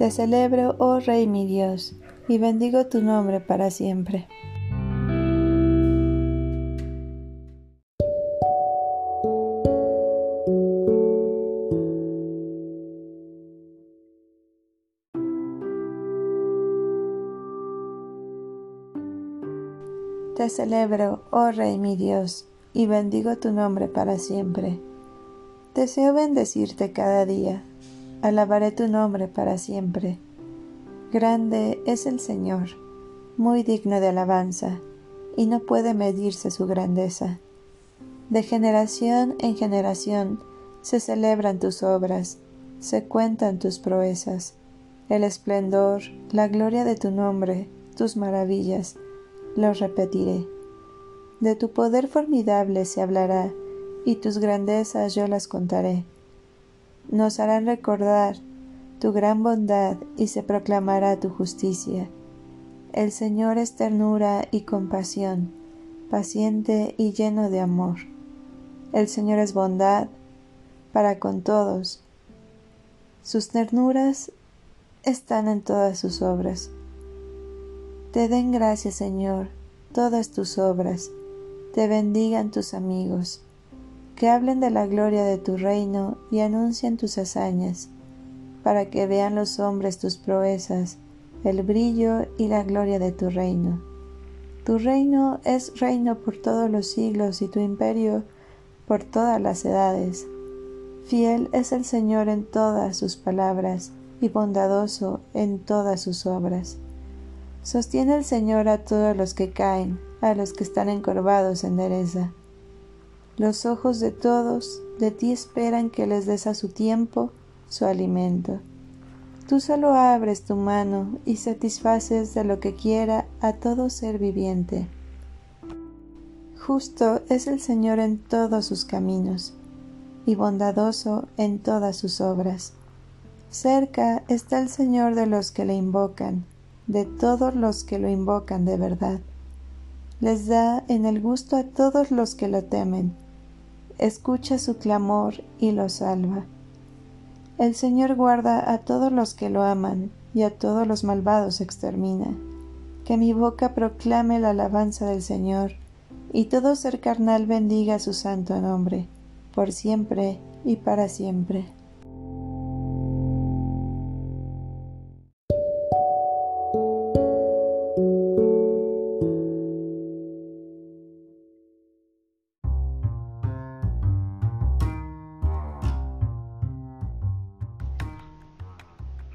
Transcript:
te celebro, oh Rey mi Dios, y bendigo tu nombre para siempre. Te celebro, oh Rey mi Dios, y bendigo tu nombre para siempre. Deseo bendecirte cada día alabaré tu nombre para siempre. Grande es el Señor, muy digno de alabanza, y no puede medirse su grandeza. De generación en generación se celebran tus obras, se cuentan tus proezas, el esplendor, la gloria de tu nombre, tus maravillas, los repetiré. De tu poder formidable se hablará, y tus grandezas yo las contaré nos harán recordar tu gran bondad y se proclamará tu justicia. El Señor es ternura y compasión, paciente y lleno de amor. El Señor es bondad para con todos. Sus ternuras están en todas sus obras. Te den gracias, Señor, todas tus obras, te bendigan tus amigos que hablen de la gloria de tu reino y anuncien tus hazañas, para que vean los hombres tus proezas, el brillo y la gloria de tu reino. Tu reino es reino por todos los siglos y tu imperio por todas las edades. Fiel es el Señor en todas sus palabras y bondadoso en todas sus obras. Sostiene el Señor a todos los que caen, a los que están encorvados en dereza. Los ojos de todos de ti esperan que les des a su tiempo su alimento. Tú solo abres tu mano y satisfaces de lo que quiera a todo ser viviente. Justo es el Señor en todos sus caminos y bondadoso en todas sus obras. Cerca está el Señor de los que le invocan, de todos los que lo invocan de verdad. Les da en el gusto a todos los que lo temen escucha su clamor y lo salva. El Señor guarda a todos los que lo aman y a todos los malvados extermina. Que mi boca proclame la alabanza del Señor, y todo ser carnal bendiga su santo nombre, por siempre y para siempre.